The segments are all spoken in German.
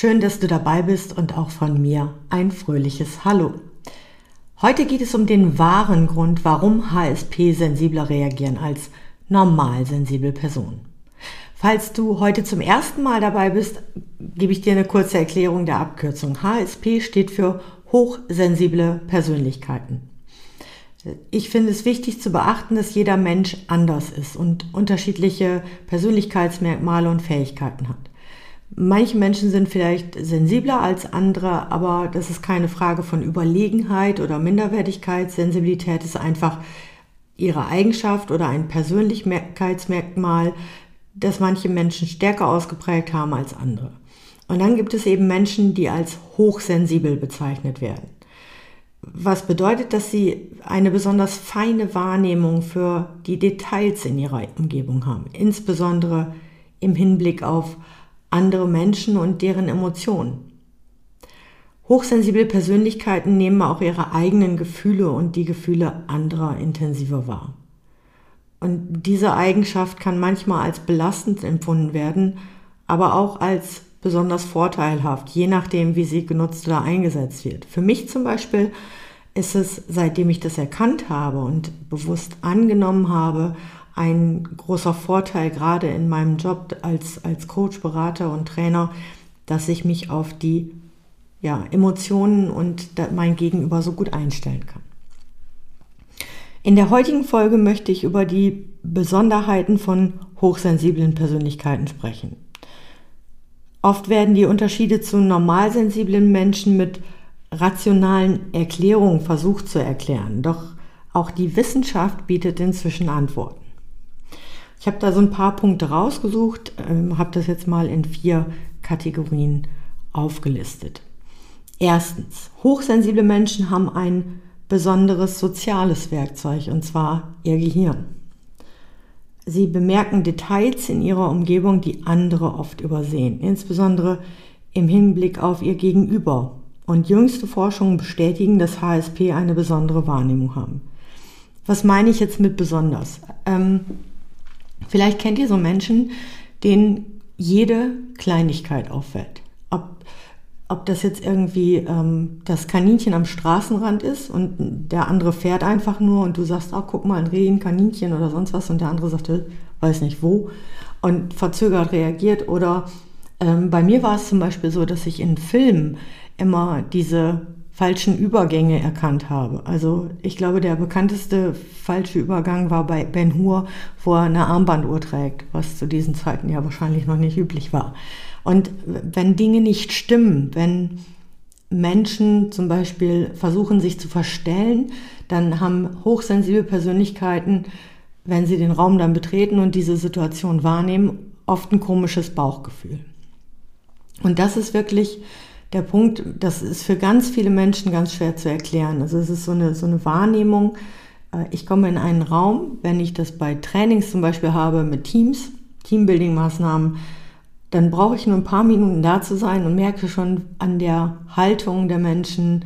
Schön, dass du dabei bist und auch von mir ein fröhliches Hallo. Heute geht es um den wahren Grund, warum HSP sensibler reagieren als normal sensible Personen. Falls du heute zum ersten Mal dabei bist, gebe ich dir eine kurze Erklärung der Abkürzung. HSP steht für hochsensible Persönlichkeiten. Ich finde es wichtig zu beachten, dass jeder Mensch anders ist und unterschiedliche Persönlichkeitsmerkmale und Fähigkeiten hat. Manche Menschen sind vielleicht sensibler als andere, aber das ist keine Frage von Überlegenheit oder Minderwertigkeit. Sensibilität ist einfach ihre Eigenschaft oder ein Persönlichkeitsmerkmal, das manche Menschen stärker ausgeprägt haben als andere. Und dann gibt es eben Menschen, die als hochsensibel bezeichnet werden. Was bedeutet, dass sie eine besonders feine Wahrnehmung für die Details in ihrer Umgebung haben, insbesondere im Hinblick auf andere Menschen und deren Emotionen. Hochsensible Persönlichkeiten nehmen auch ihre eigenen Gefühle und die Gefühle anderer intensiver wahr. Und diese Eigenschaft kann manchmal als belastend empfunden werden, aber auch als besonders vorteilhaft, je nachdem, wie sie genutzt oder eingesetzt wird. Für mich zum Beispiel ist es, seitdem ich das erkannt habe und bewusst angenommen habe, ein großer Vorteil, gerade in meinem Job als, als Coach, Berater und Trainer, dass ich mich auf die ja, Emotionen und mein Gegenüber so gut einstellen kann. In der heutigen Folge möchte ich über die Besonderheiten von hochsensiblen Persönlichkeiten sprechen. Oft werden die Unterschiede zu normalsensiblen Menschen mit rationalen Erklärungen versucht zu erklären, doch auch die Wissenschaft bietet inzwischen Antworten. Ich habe da so ein paar Punkte rausgesucht, ähm, habe das jetzt mal in vier Kategorien aufgelistet. Erstens, hochsensible Menschen haben ein besonderes soziales Werkzeug, und zwar ihr Gehirn. Sie bemerken Details in ihrer Umgebung, die andere oft übersehen, insbesondere im Hinblick auf ihr Gegenüber. Und jüngste Forschungen bestätigen, dass HSP eine besondere Wahrnehmung haben. Was meine ich jetzt mit besonders? Ähm, Vielleicht kennt ihr so Menschen, denen jede Kleinigkeit auffällt. Ob, ob das jetzt irgendwie ähm, das Kaninchen am Straßenrand ist und der andere fährt einfach nur und du sagst, oh, guck mal, ein Reh, ein Kaninchen oder sonst was und der andere sagt, weiß nicht wo und verzögert reagiert. Oder ähm, bei mir war es zum Beispiel so, dass ich in Filmen immer diese falschen Übergänge erkannt habe. Also ich glaube, der bekannteste falsche Übergang war bei Ben Hur, wo er eine Armbanduhr trägt, was zu diesen Zeiten ja wahrscheinlich noch nicht üblich war. Und wenn Dinge nicht stimmen, wenn Menschen zum Beispiel versuchen, sich zu verstellen, dann haben hochsensible Persönlichkeiten, wenn sie den Raum dann betreten und diese Situation wahrnehmen, oft ein komisches Bauchgefühl. Und das ist wirklich der Punkt, das ist für ganz viele Menschen ganz schwer zu erklären. Also es ist so eine, so eine Wahrnehmung. Äh, ich komme in einen Raum, wenn ich das bei Trainings zum Beispiel habe mit Teams, Teambuilding-Maßnahmen, dann brauche ich nur ein paar Minuten da zu sein und merke schon an der Haltung der Menschen,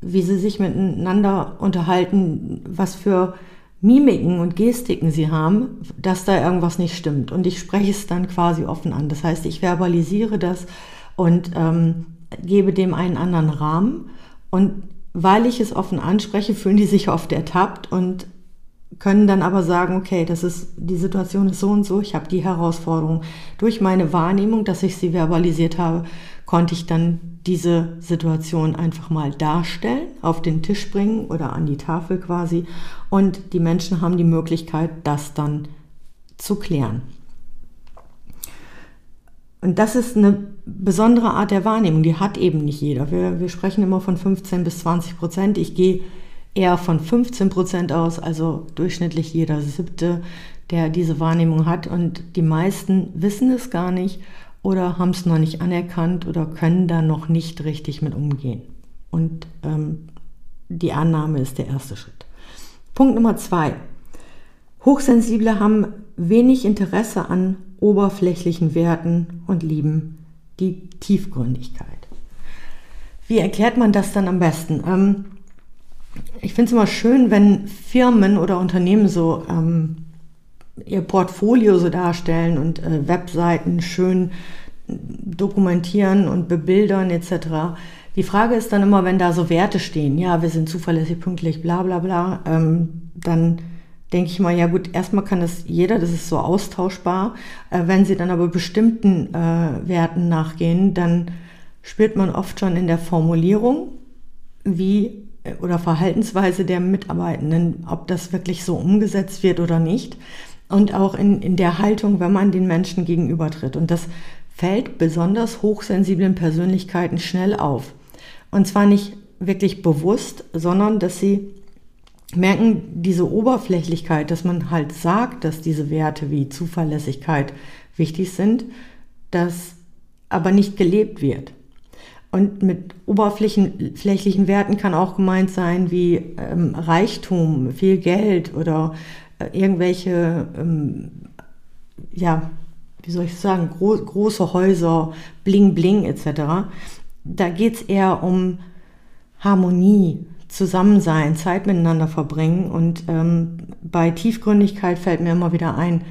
wie sie sich miteinander unterhalten, was für Mimiken und Gestiken sie haben, dass da irgendwas nicht stimmt. Und ich spreche es dann quasi offen an. Das heißt, ich verbalisiere das und ähm, gebe dem einen anderen Rahmen und weil ich es offen anspreche, fühlen die sich oft ertappt und können dann aber sagen, okay, das ist, die Situation ist so und so, ich habe die Herausforderung. Durch meine Wahrnehmung, dass ich sie verbalisiert habe, konnte ich dann diese Situation einfach mal darstellen, auf den Tisch bringen oder an die Tafel quasi. Und die Menschen haben die Möglichkeit, das dann zu klären. Und das ist eine besondere Art der Wahrnehmung, die hat eben nicht jeder. Wir, wir sprechen immer von 15 bis 20 Prozent. Ich gehe eher von 15 Prozent aus, also durchschnittlich jeder siebte, der diese Wahrnehmung hat. Und die meisten wissen es gar nicht oder haben es noch nicht anerkannt oder können da noch nicht richtig mit umgehen. Und ähm, die Annahme ist der erste Schritt. Punkt Nummer zwei. Hochsensible haben wenig Interesse an oberflächlichen Werten und lieben die Tiefgründigkeit. Wie erklärt man das dann am besten? Ähm, ich finde es immer schön, wenn Firmen oder Unternehmen so ähm, ihr Portfolio so darstellen und äh, Webseiten schön dokumentieren und bebildern etc. Die Frage ist dann immer, wenn da so Werte stehen, ja, wir sind zuverlässig, pünktlich, bla bla bla, ähm, dann denke ich mal, ja gut, erstmal kann das jeder, das ist so austauschbar. Äh, wenn sie dann aber bestimmten äh, Werten nachgehen, dann spürt man oft schon in der Formulierung, wie äh, oder Verhaltensweise der Mitarbeitenden, ob das wirklich so umgesetzt wird oder nicht. Und auch in, in der Haltung, wenn man den Menschen gegenübertritt. Und das fällt besonders hochsensiblen Persönlichkeiten schnell auf. Und zwar nicht wirklich bewusst, sondern dass sie merken, diese Oberflächlichkeit, dass man halt sagt, dass diese Werte wie Zuverlässigkeit wichtig sind, dass aber nicht gelebt wird. Und mit oberflächlichen Werten kann auch gemeint sein wie ähm, Reichtum, viel Geld oder äh, irgendwelche, ähm, ja, wie soll ich sagen, gro große Häuser, Bling Bling etc. Da geht es eher um Harmonie, Zusammensein, Zeit miteinander verbringen. Und ähm, bei Tiefgründigkeit fällt mir immer wieder ein,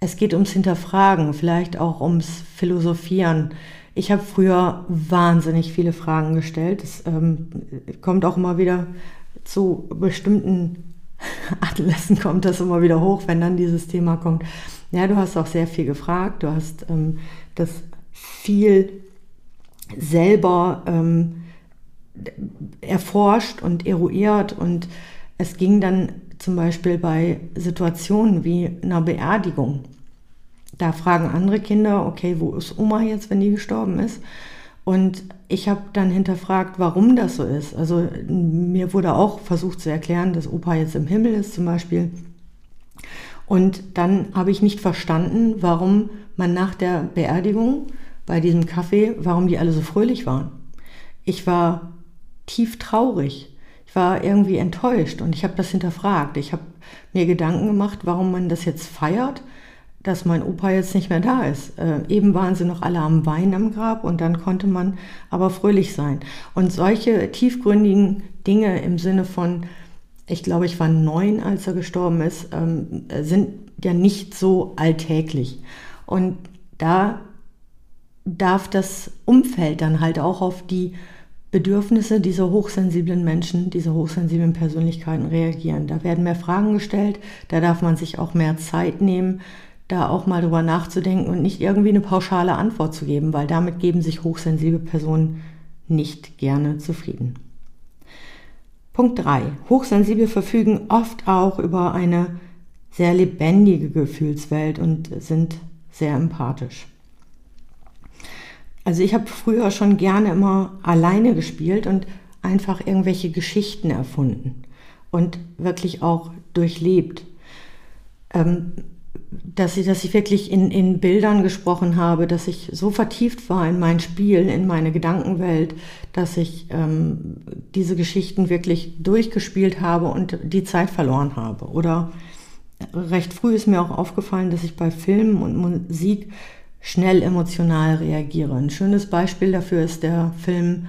es geht ums Hinterfragen, vielleicht auch ums Philosophieren. Ich habe früher wahnsinnig viele Fragen gestellt. Es ähm, kommt auch immer wieder zu bestimmten Anlässen kommt das immer wieder hoch, wenn dann dieses Thema kommt. Ja, du hast auch sehr viel gefragt, du hast ähm, das viel selber ähm, erforscht und eruiert und es ging dann zum Beispiel bei Situationen wie einer Beerdigung. Da fragen andere Kinder, okay, wo ist Oma jetzt, wenn die gestorben ist? Und ich habe dann hinterfragt, warum das so ist. Also mir wurde auch versucht zu erklären, dass Opa jetzt im Himmel ist zum Beispiel. Und dann habe ich nicht verstanden, warum man nach der Beerdigung bei diesem Kaffee, warum die alle so fröhlich waren. Ich war tief traurig. Ich war irgendwie enttäuscht und ich habe das hinterfragt. Ich habe mir Gedanken gemacht, warum man das jetzt feiert, dass mein Opa jetzt nicht mehr da ist. Äh, eben waren sie noch alle am Wein am Grab und dann konnte man aber fröhlich sein. Und solche tiefgründigen Dinge im Sinne von, ich glaube, ich war neun, als er gestorben ist, ähm, sind ja nicht so alltäglich. Und da darf das Umfeld dann halt auch auf die Bedürfnisse dieser hochsensiblen Menschen, dieser hochsensiblen Persönlichkeiten reagieren. Da werden mehr Fragen gestellt, da darf man sich auch mehr Zeit nehmen, da auch mal drüber nachzudenken und nicht irgendwie eine pauschale Antwort zu geben, weil damit geben sich hochsensible Personen nicht gerne zufrieden. Punkt 3. Hochsensible verfügen oft auch über eine sehr lebendige Gefühlswelt und sind sehr empathisch. Also ich habe früher schon gerne immer alleine gespielt und einfach irgendwelche Geschichten erfunden und wirklich auch durchlebt. Ähm, dass ich, dass ich wirklich in, in Bildern gesprochen habe, dass ich so vertieft war in mein Spiel, in meine Gedankenwelt, dass ich ähm, diese Geschichten wirklich durchgespielt habe und die Zeit verloren habe. Oder recht früh ist mir auch aufgefallen, dass ich bei Filmen und Musik schnell emotional reagiere. Ein schönes Beispiel dafür ist der Film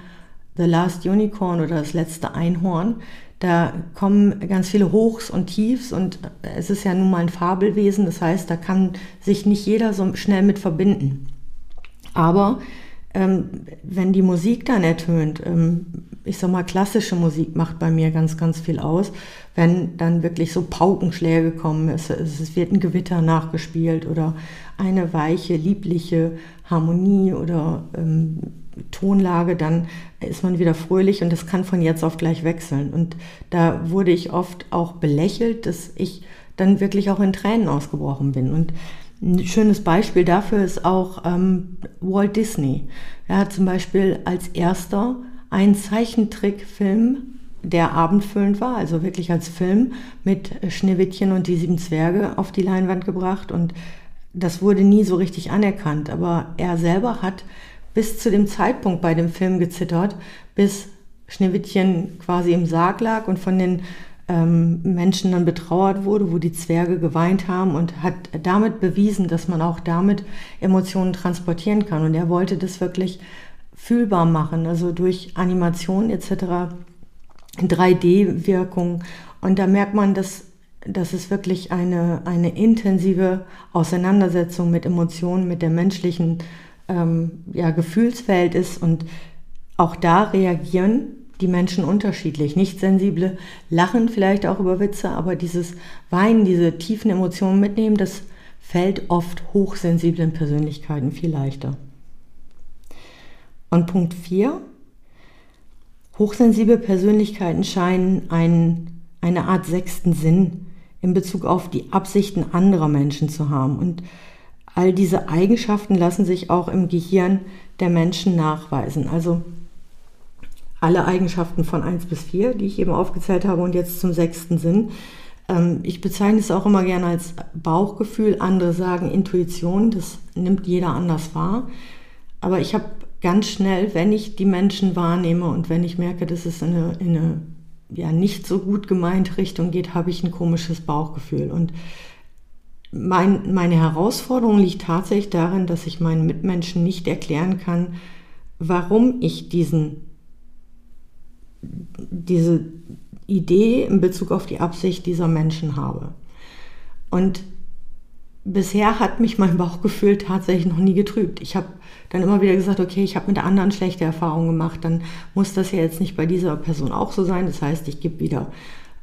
The Last Unicorn oder das letzte Einhorn. Da kommen ganz viele Hochs und Tiefs und es ist ja nun mal ein Fabelwesen, das heißt, da kann sich nicht jeder so schnell mit verbinden. Aber ähm, wenn die Musik dann ertönt, ähm, ich sag mal, klassische Musik macht bei mir ganz, ganz viel aus, wenn dann wirklich so Paukenschläge kommen, es, es wird ein Gewitter nachgespielt oder eine weiche, liebliche Harmonie oder ähm, Tonlage, dann ist man wieder fröhlich und das kann von jetzt auf gleich wechseln. Und da wurde ich oft auch belächelt, dass ich dann wirklich auch in Tränen ausgebrochen bin. Und ein schönes Beispiel dafür ist auch ähm, Walt Disney. Er hat zum Beispiel als erster einen Zeichentrickfilm, der abendfüllend war, also wirklich als Film mit Schneewittchen und die sieben Zwerge auf die Leinwand gebracht und das wurde nie so richtig anerkannt. Aber er selber hat bis zu dem Zeitpunkt bei dem Film gezittert, bis Schneewittchen quasi im Sarg lag und von den ähm, Menschen dann betrauert wurde, wo die Zwerge geweint haben und hat damit bewiesen, dass man auch damit Emotionen transportieren kann. Und er wollte das wirklich fühlbar machen, also durch Animation etc., 3D-Wirkung. Und da merkt man, dass, dass es wirklich eine, eine intensive Auseinandersetzung mit Emotionen, mit der menschlichen ähm, ja, Gefühlswelt ist. Und auch da reagieren die Menschen unterschiedlich. Nicht sensible lachen vielleicht auch über Witze, aber dieses Weinen, diese tiefen Emotionen mitnehmen, das fällt oft hochsensiblen Persönlichkeiten viel leichter. Und Punkt 4. Hochsensible Persönlichkeiten scheinen einen, eine Art sechsten Sinn in Bezug auf die Absichten anderer Menschen zu haben. Und all diese Eigenschaften lassen sich auch im Gehirn der Menschen nachweisen. Also alle Eigenschaften von 1 bis 4, die ich eben aufgezählt habe und jetzt zum sechsten Sinn. Ähm, ich bezeichne es auch immer gerne als Bauchgefühl. Andere sagen Intuition, das nimmt jeder anders wahr. Aber ich habe ganz schnell, wenn ich die Menschen wahrnehme und wenn ich merke, dass es in eine, in eine ja, nicht so gut gemeinte Richtung geht, habe ich ein komisches Bauchgefühl. Und mein, meine Herausforderung liegt tatsächlich darin, dass ich meinen Mitmenschen nicht erklären kann, warum ich diesen diese Idee in Bezug auf die Absicht dieser Menschen habe. Und bisher hat mich mein Bauchgefühl tatsächlich noch nie getrübt. Ich habe dann immer wieder gesagt, okay, ich habe mit anderen schlechte Erfahrungen gemacht, dann muss das ja jetzt nicht bei dieser Person auch so sein. Das heißt, ich gebe wieder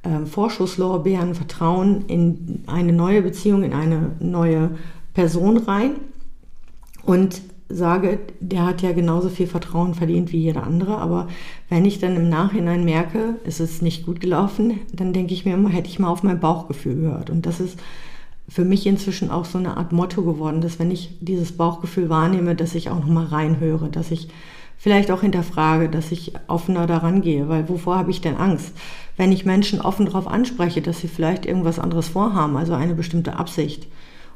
äh, Vorschusslorbeeren, Vertrauen in eine neue Beziehung, in eine neue Person rein. Und sage, der hat ja genauso viel Vertrauen verdient wie jeder andere, aber wenn ich dann im Nachhinein merke, es ist nicht gut gelaufen, dann denke ich mir immer, hätte ich mal auf mein Bauchgefühl gehört. Und das ist für mich inzwischen auch so eine Art Motto geworden, dass wenn ich dieses Bauchgefühl wahrnehme, dass ich auch nochmal reinhöre, dass ich vielleicht auch hinterfrage, dass ich offener daran gehe, weil wovor habe ich denn Angst? Wenn ich Menschen offen darauf anspreche, dass sie vielleicht irgendwas anderes vorhaben, also eine bestimmte Absicht,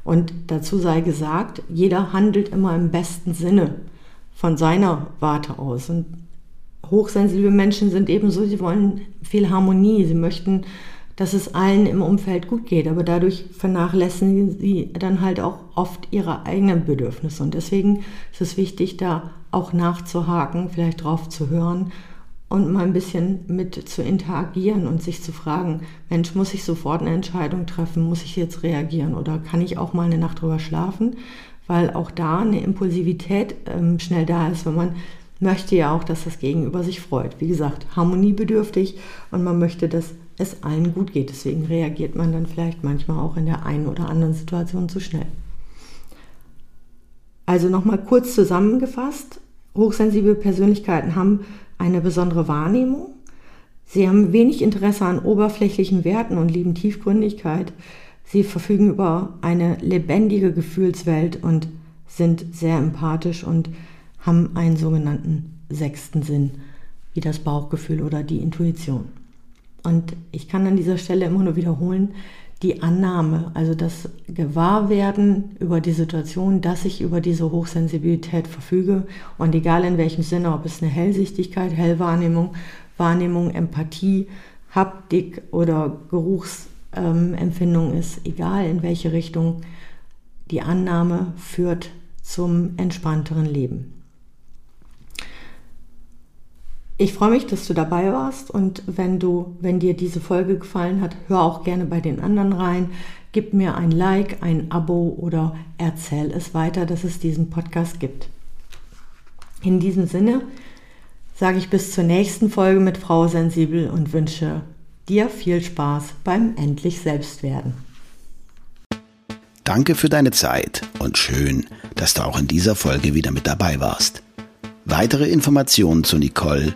und dazu sei gesagt, jeder handelt immer im besten Sinne von seiner Warte aus. Und hochsensible Menschen sind ebenso, sie wollen viel Harmonie, sie möchten, dass es allen im Umfeld gut geht, aber dadurch vernachlässigen sie dann halt auch oft ihre eigenen Bedürfnisse. Und deswegen ist es wichtig, da auch nachzuhaken, vielleicht drauf zu hören und mal ein bisschen mit zu interagieren und sich zu fragen, Mensch, muss ich sofort eine Entscheidung treffen, muss ich jetzt reagieren oder kann ich auch mal eine Nacht drüber schlafen, weil auch da eine Impulsivität ähm, schnell da ist, wenn man möchte ja auch, dass das Gegenüber sich freut. Wie gesagt, harmoniebedürftig und man möchte, dass es allen gut geht. Deswegen reagiert man dann vielleicht manchmal auch in der einen oder anderen Situation zu schnell. Also nochmal kurz zusammengefasst, hochsensible Persönlichkeiten haben eine besondere Wahrnehmung. Sie haben wenig Interesse an oberflächlichen Werten und lieben Tiefgründigkeit. Sie verfügen über eine lebendige Gefühlswelt und sind sehr empathisch und haben einen sogenannten sechsten Sinn, wie das Bauchgefühl oder die Intuition. Und ich kann an dieser Stelle immer nur wiederholen, die Annahme, also das Gewahrwerden über die Situation, dass ich über diese Hochsensibilität verfüge und egal in welchem Sinne, ob es eine Hellsichtigkeit, Hellwahrnehmung, Wahrnehmung, Empathie, Haptik oder Geruchsempfindung ist, egal in welche Richtung, die Annahme führt zum entspannteren Leben. Ich freue mich, dass du dabei warst und wenn du, wenn dir diese Folge gefallen hat, hör auch gerne bei den anderen rein. Gib mir ein Like, ein Abo oder erzähl es weiter, dass es diesen Podcast gibt. In diesem Sinne sage ich bis zur nächsten Folge mit Frau Sensibel und wünsche dir viel Spaß beim endlich Selbstwerden. Danke für deine Zeit und schön, dass du auch in dieser Folge wieder mit dabei warst. Weitere Informationen zu Nicole